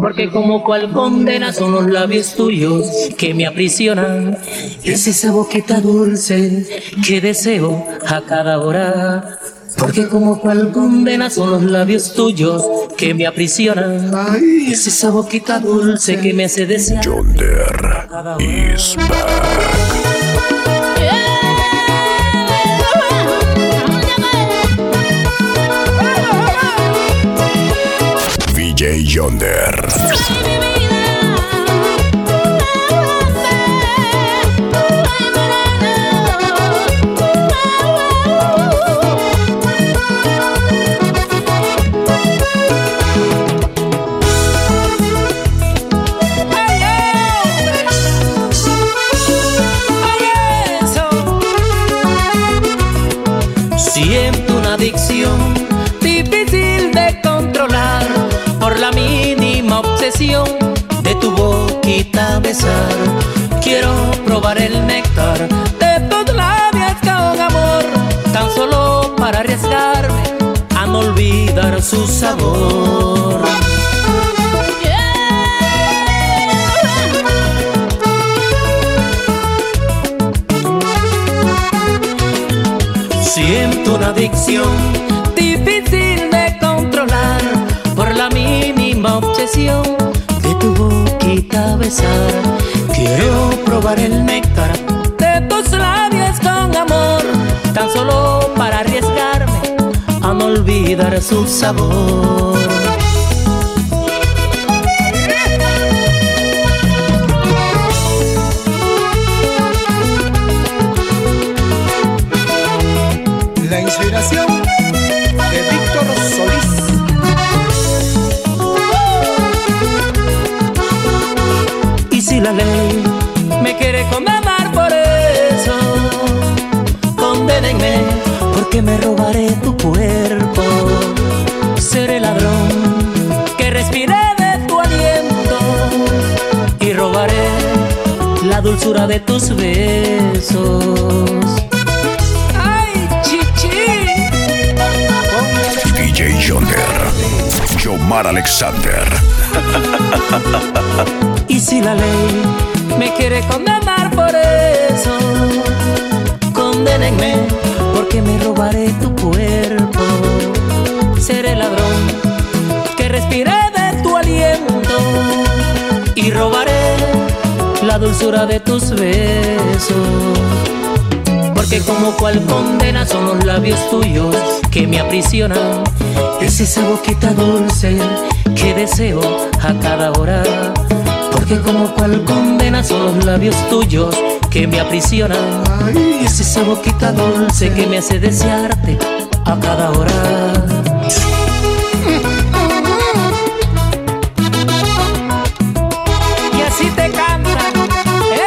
Porque como cual condena son los labios tuyos que me aprisionan. Es esa boquita dulce que deseo a cada hora. Porque como cual condena son los labios tuyos que me aprisionan. Es esa boquita dulce que me hace desear. Yonder is back. VJ Yonder. Siento una adicción de tu boquita besar. Quiero probar el néctar de tus labios con amor, tan solo para arriesgarme a no olvidar su sabor. Siento una adicción difícil de controlar por la mínima obsesión Quiero probar el néctar de tus labios con amor, tan solo para arriesgarme a no olvidar su sabor. La inspiración porque me robaré tu cuerpo. Seré ladrón que respire de tu aliento y robaré la dulzura de tus besos. ¡Ay, chichi! DJ Yonder. Yomar Alexander. Y si la ley me quiere condenar por eso, condénenme porque me robaré tu cuerpo. Seré ladrón que respire de tu aliento y robaré la dulzura de tus besos. Porque como cual condena son los labios tuyos que me aprisionan. Es esa boquita dulce que deseo a cada hora. Porque como cual condena son los labios tuyos que me aprisionan. Es esa boquita dulce que me hace desearte a cada hora. Y así te canta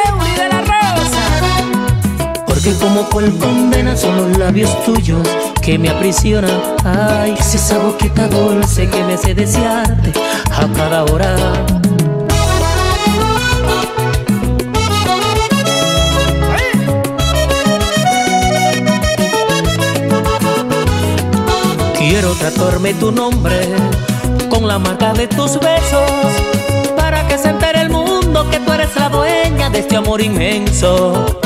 Euli de la Rosa. Porque como cual condena son los labios tuyos que me aprisionan. Ay, es esa boquita dulce que me hace desearte a cada hora. Quiero tu nombre con la marca de tus besos para que se entere el mundo que tú eres la dueña de este amor inmenso.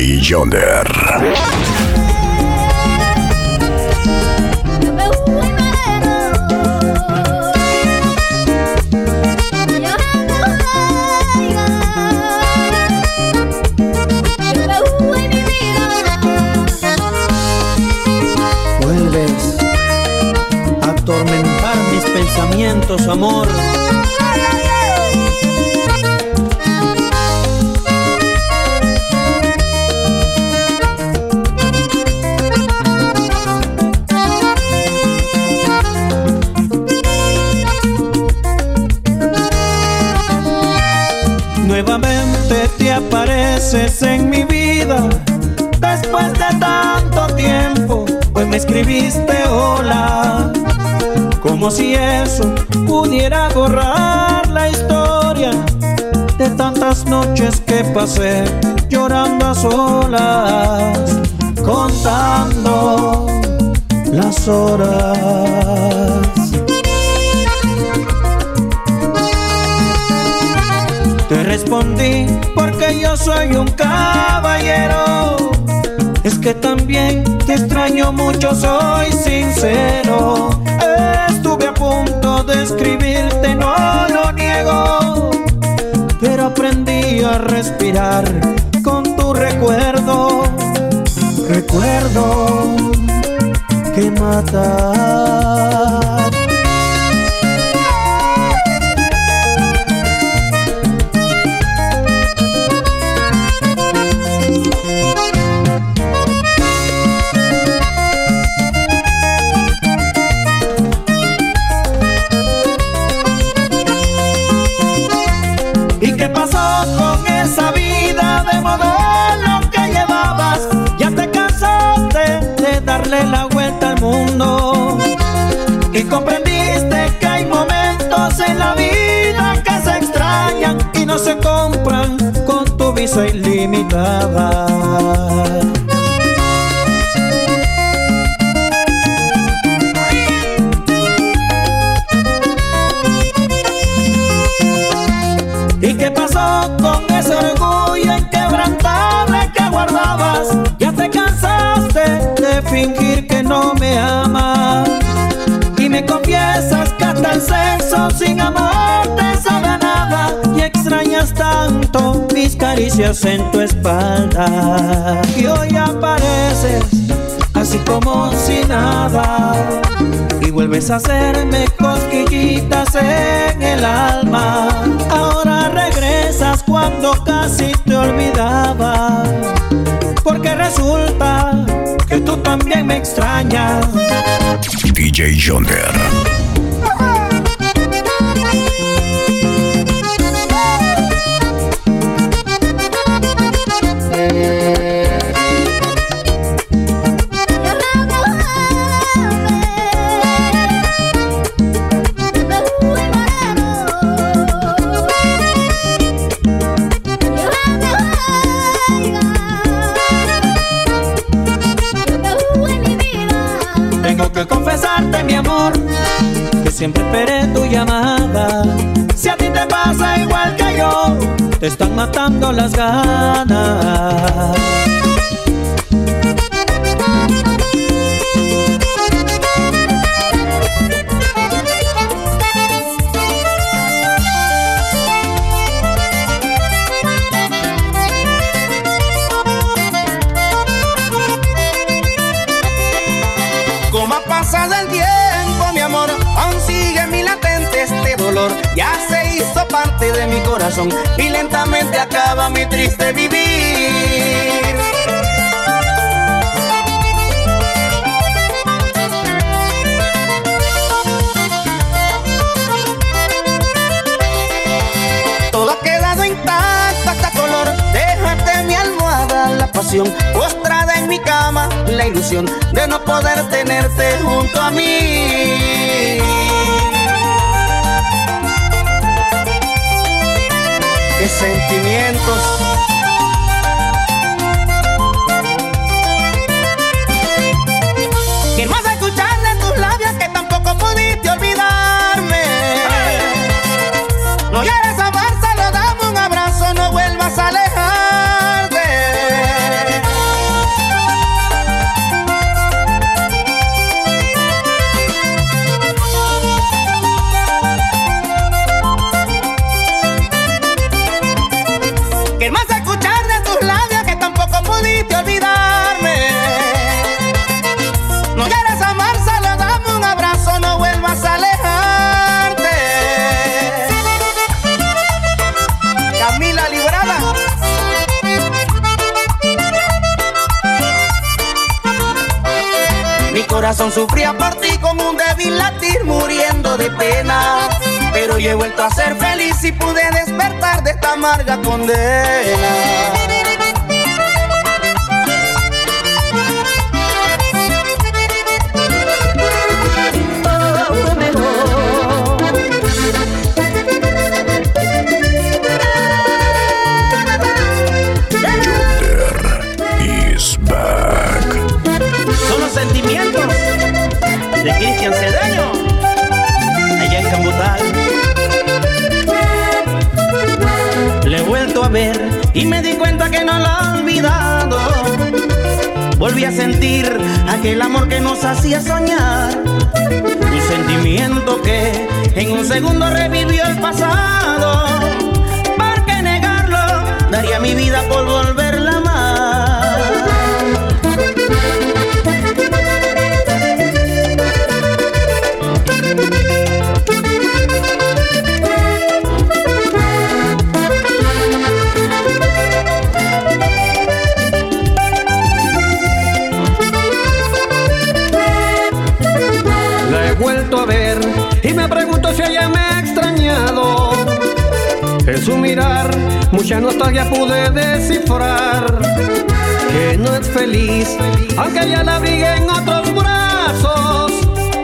Yonder. Vuelves a atormentar mis pensamientos, amor en mi vida después de tanto tiempo, pues me escribiste hola, como si eso pudiera borrar la historia de tantas noches que pasé llorando a solas, contando las horas. Te respondí porque yo soy un caballero. Es que también te extraño mucho, soy sincero. Estuve a punto de escribirte, no lo niego. Pero aprendí a respirar con tu recuerdo. Recuerdo que mata. La vuelta al mundo y comprendiste que hay momentos en la vida que se extrañan y no se compran con tu visa ilimitada. Ya te cansaste de fingir que no me amas. Y me confiesas que hasta el sexo sin amor te sabe nada. Y extrañas tanto mis caricias en tu espalda. Y hoy apareces así como si nada. Y vuelves a hacerme cosquillitas en el alma. Ahora cuando casi te olvidaba. Porque resulta que tú también me extrañas. DJ Yonder. Pasa igual que yo, te están matando las ganas. Y lentamente acaba mi triste vivir. Todo ha quedado intacto hasta color. Déjate mi almohada la pasión. Postrada en mi cama la ilusión de no poder tenerte junto a mí. Sentimientos. Condena. Volví a sentir aquel amor que nos hacía soñar. Un sentimiento que en un segundo revivió el pasado. ¿Por negarlo? Daría mi vida por volverla mucha nostalgia pude descifrar. Que no es feliz, aunque ya la vi en otros brazos.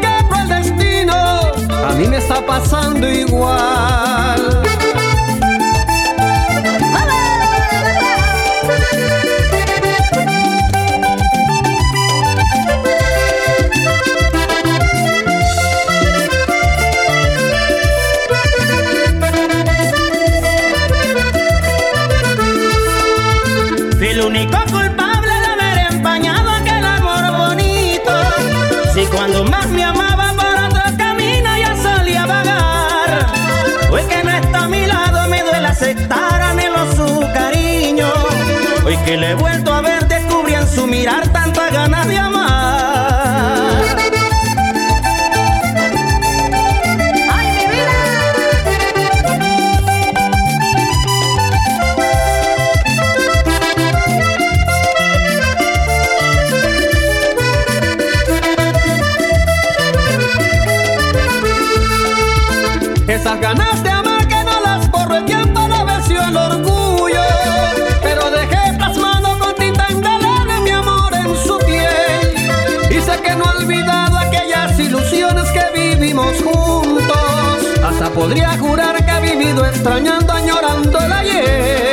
Que el destino, a mí me está pasando igual. Que le he vuelto a ver descubrí en su mirar tanta ganas de. Juntos. Hasta podría jurar que ha vivido extrañando, añorando ayer.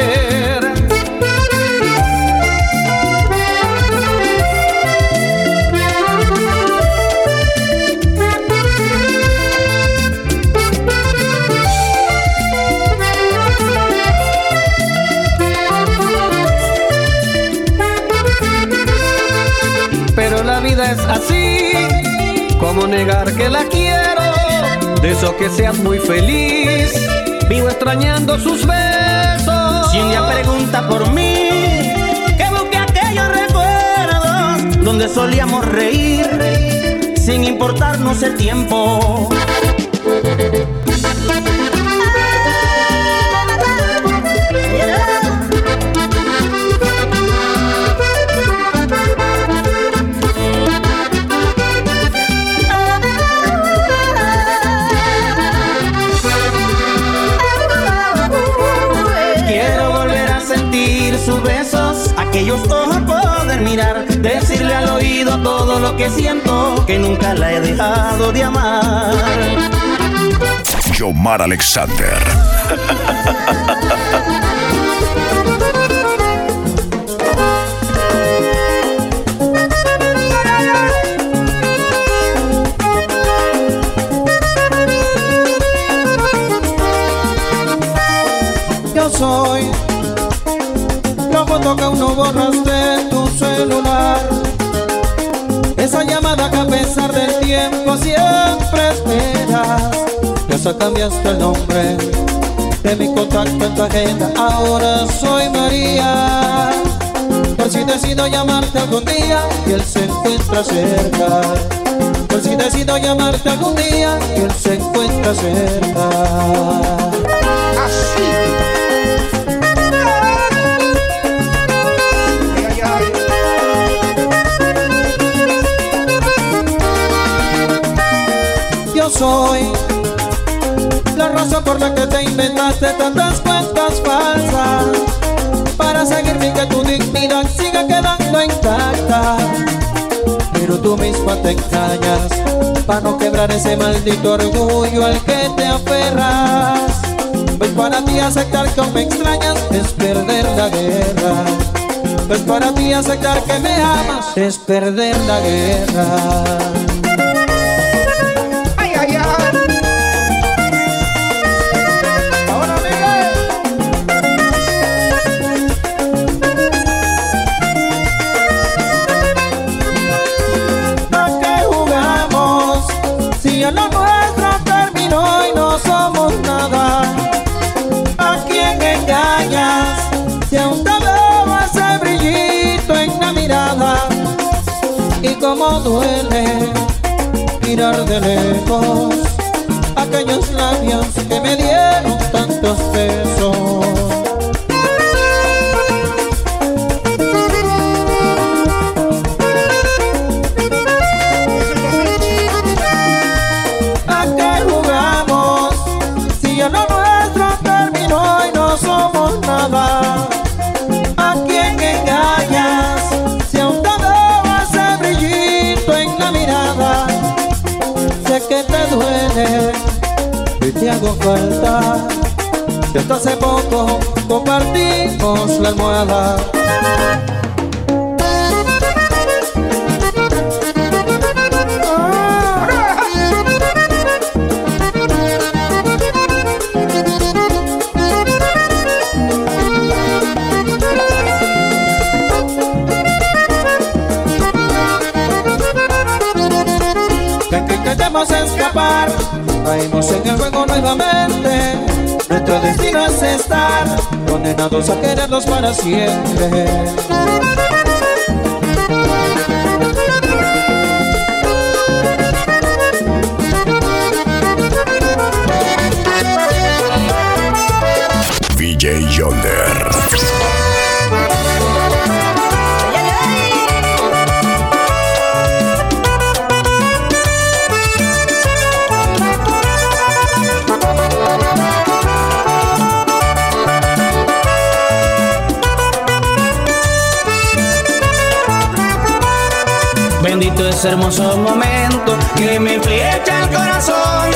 Que la quiero de eso que seas muy feliz. Vivo extrañando sus besos. Si un pregunta por mí, que busque aquellos recuerdos donde solíamos reír sin importarnos el tiempo. Aquellos ojos poder mirar, decirle al oído todo lo que siento, que nunca la he dejado de amar. Yomar Alexander. que aún no borras de tu celular. Esa llamada que a pesar del tiempo siempre esperas. Ya se cambiaste el nombre de mi contacto en tu agenda. Ahora soy María. Por si decido llamarte algún día y él se encuentra cerca. Por si decido llamarte algún día y él se encuentra cerca. Inventaste tantas cuentas falsas para seguirme que tu dignidad siga quedando intacta. Pero tú misma te engañas para no quebrar ese maldito orgullo al que te aferras. Pues para ti aceptar que me extrañas es perder la guerra. Pues para ti aceptar que me amas es perder la guerra. Duele mirar de lejos aquellos labios que me Que hasta hace poco compartimos la almohada. escapar, caímos en el juego nuevamente. Nuestro destino es estar condenados a quererlos para siempre. VJ Yonder. Ese hermoso momento que me flecha el corazón.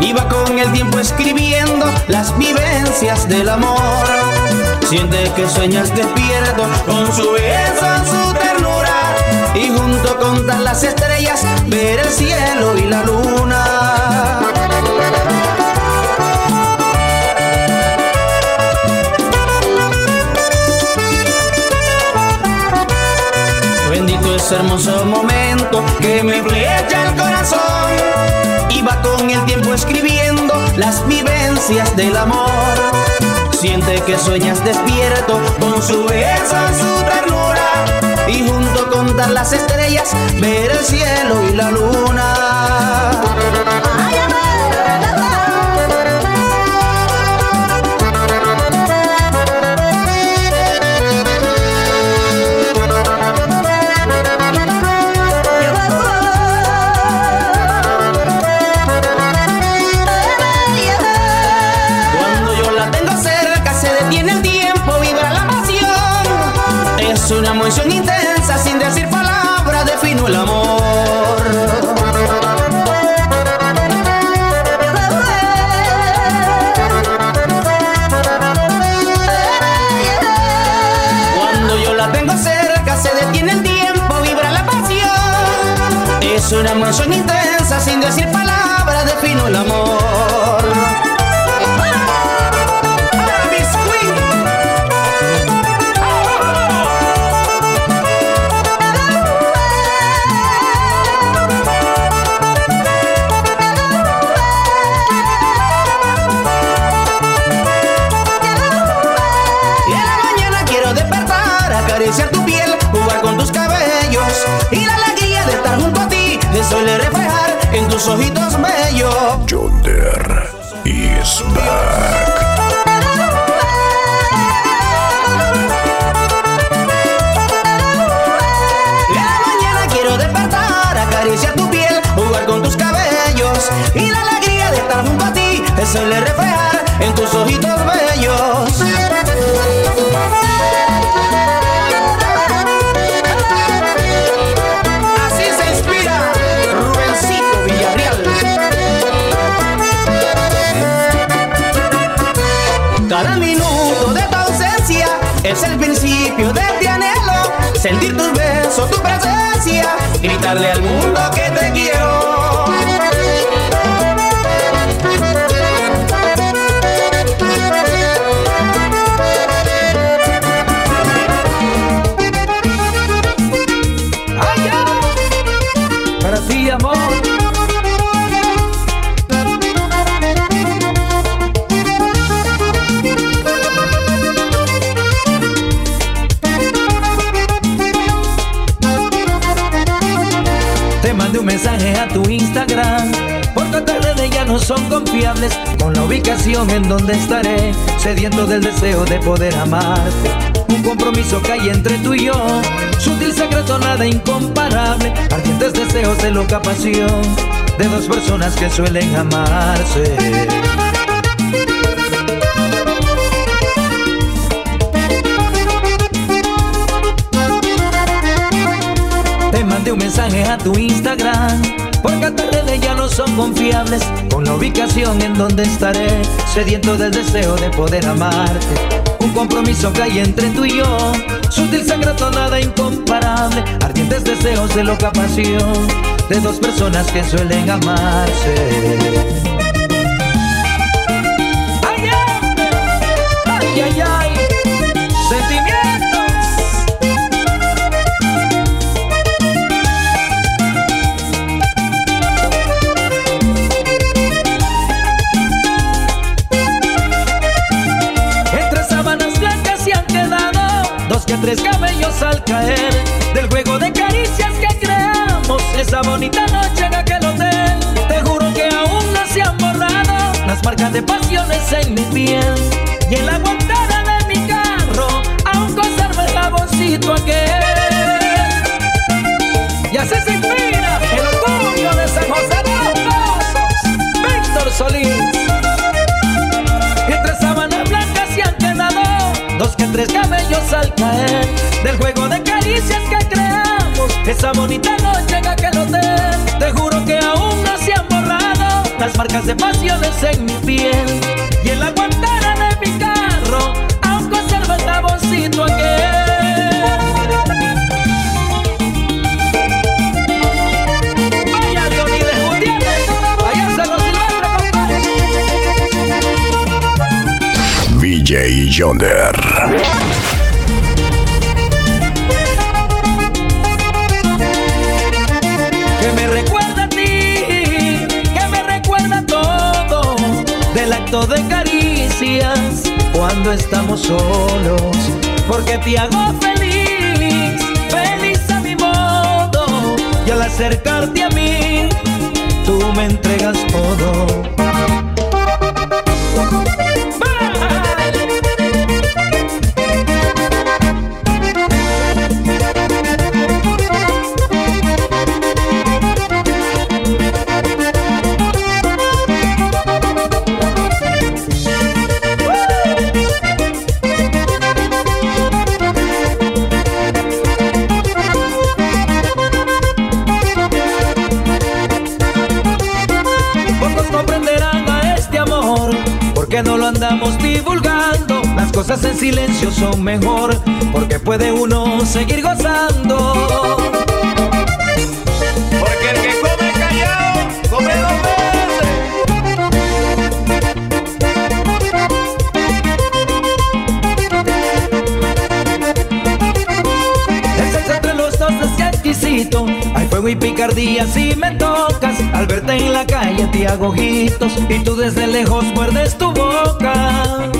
Iba con el tiempo escribiendo las vivencias del amor. Siente que sueñas despierto con su belleza, su ternura. Y junto con las estrellas ver el cielo y la luna. Ese hermoso momento que me flecha el corazón. Iba con el tiempo escribiendo las vivencias del amor. Siente que sueñas despierto con su belleza, su ternura. Y junto con todas las estrellas ver el cielo y la luna. Tus ojitos bellos. Yonder is back. La mañana quiero despertar, acariciar tu piel, jugar con tus cabellos y la alegría de estar junto a ti, eso le refleja ojitos Sentir tus besos, tu presencia, gritarle al mundo Con la ubicación en donde estaré Sediento del deseo de poder amarte Un compromiso que hay entre tú y yo Sutil secreto, nada incomparable Ardientes deseos de loca pasión De dos personas que suelen amarse. Te mandé un mensaje a tu Instagram Porque tus ya no son confiables Con la ubicación en donde estaré Sediento del deseo de poder amarte. Un compromiso que hay entre tú y yo Sutil secreto, nada incomparable Ardientes deseos de loca pasión De dos personas que suelen amarse tres cabellos al caer del juego de caricias que creamos esa bonita noche en aquel hotel. Te juro que aún no se han borrado las marcas de pasiones en mi piel y en la guantera de mi carro aún conservo el jaboncito aquel. Y así se inspira el orgullo de San del juego de caricias que creamos esa bonita noche en aquel hotel. Te juro que aún no se han borrado las marcas de pasiones en mi piel y en la guantera de mi carro aún conservo el jaboncito aquel. VJ Yonder. De caricias cuando estamos solos, porque te hago feliz, feliz a mi modo, y al acercarte a mí, tú me entregas todo. Silencio son mejor porque puede uno seguir gozando. Porque el que come callado, come dos veces. El entre los dos es exquisito. Hay fuego y picardía si me tocas. Al verte en la calle te hago ojitos y tú desde lejos muerdes tu boca.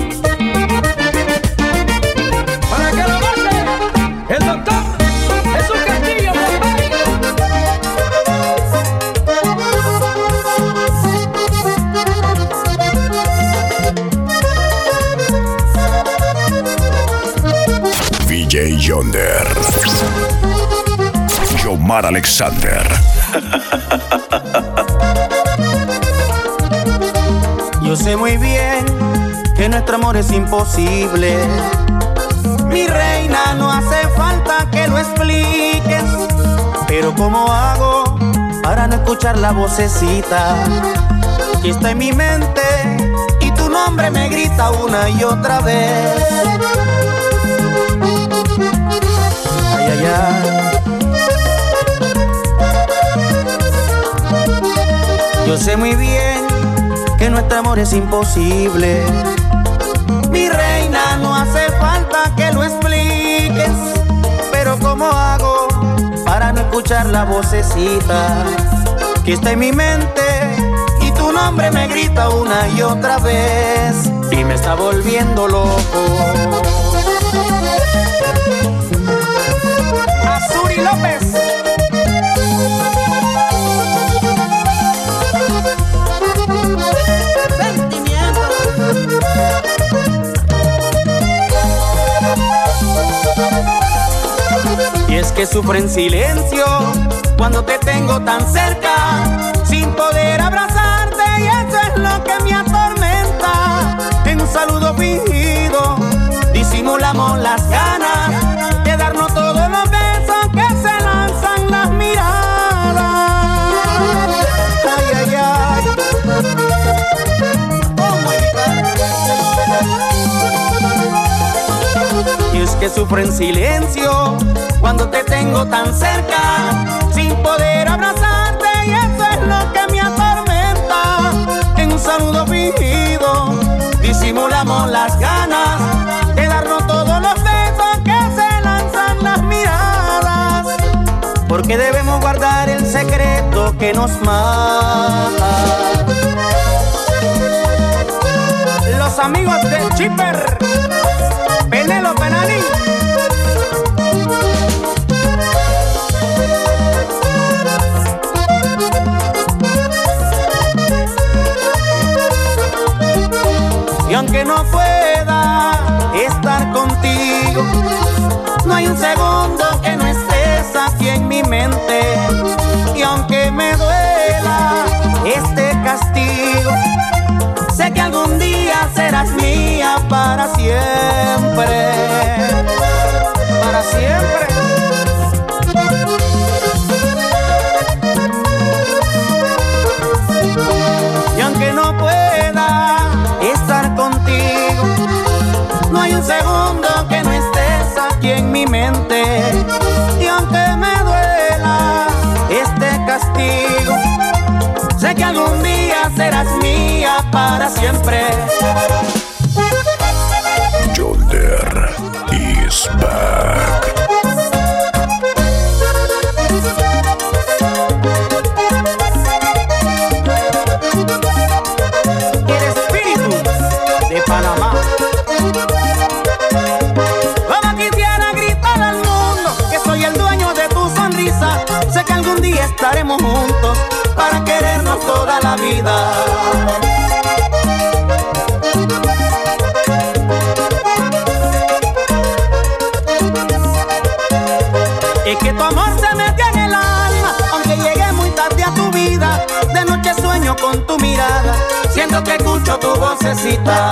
VJ Yonder. Yomar Alexander. Yo sé muy bien que nuestro amor es imposible. Mi reina, no hace falta que lo expliques, pero ¿cómo hago para no escuchar la vocecita que está en mi mente y tu nombre me grita una y otra vez? Yo sé muy bien que nuestro amor es imposible. Mi reina, no hace falta que lo expliques. Pero ¿cómo hago para no escuchar la vocecita que está en mi mente? Y tu nombre me grita una y otra vez y me está volviendo loco. Es que sufro en silencio cuando te tengo tan cerca, sin poder abrazarte, y eso es lo que me atormenta. En un saludo fingido, disimulamos las ganas de darnos todos los besos que se lanzan las miradas. Ay, ay, ay. ¿Cómo evitar? Y es que sufro en silencio cuando te tengo tan cerca, sin poder abrazarte, y eso es lo que me atormenta. En un saludo fingido, disimulamos las ganas de darnos todos los besos que se lanzan las miradas. Porque debemos guardar el secreto que nos mata. Los amigos de Chipper, Penelo Penalín. No hay un segundo que no estés aquí en mi mente. Y aunque me duela este castigo, sé que algún día serás mía para siempre. Para siempre. Y aunque no pueda segundo que no estés aquí en mi mente. Y aunque me duela este castigo, sé que algún día serás mía para siempre. Noche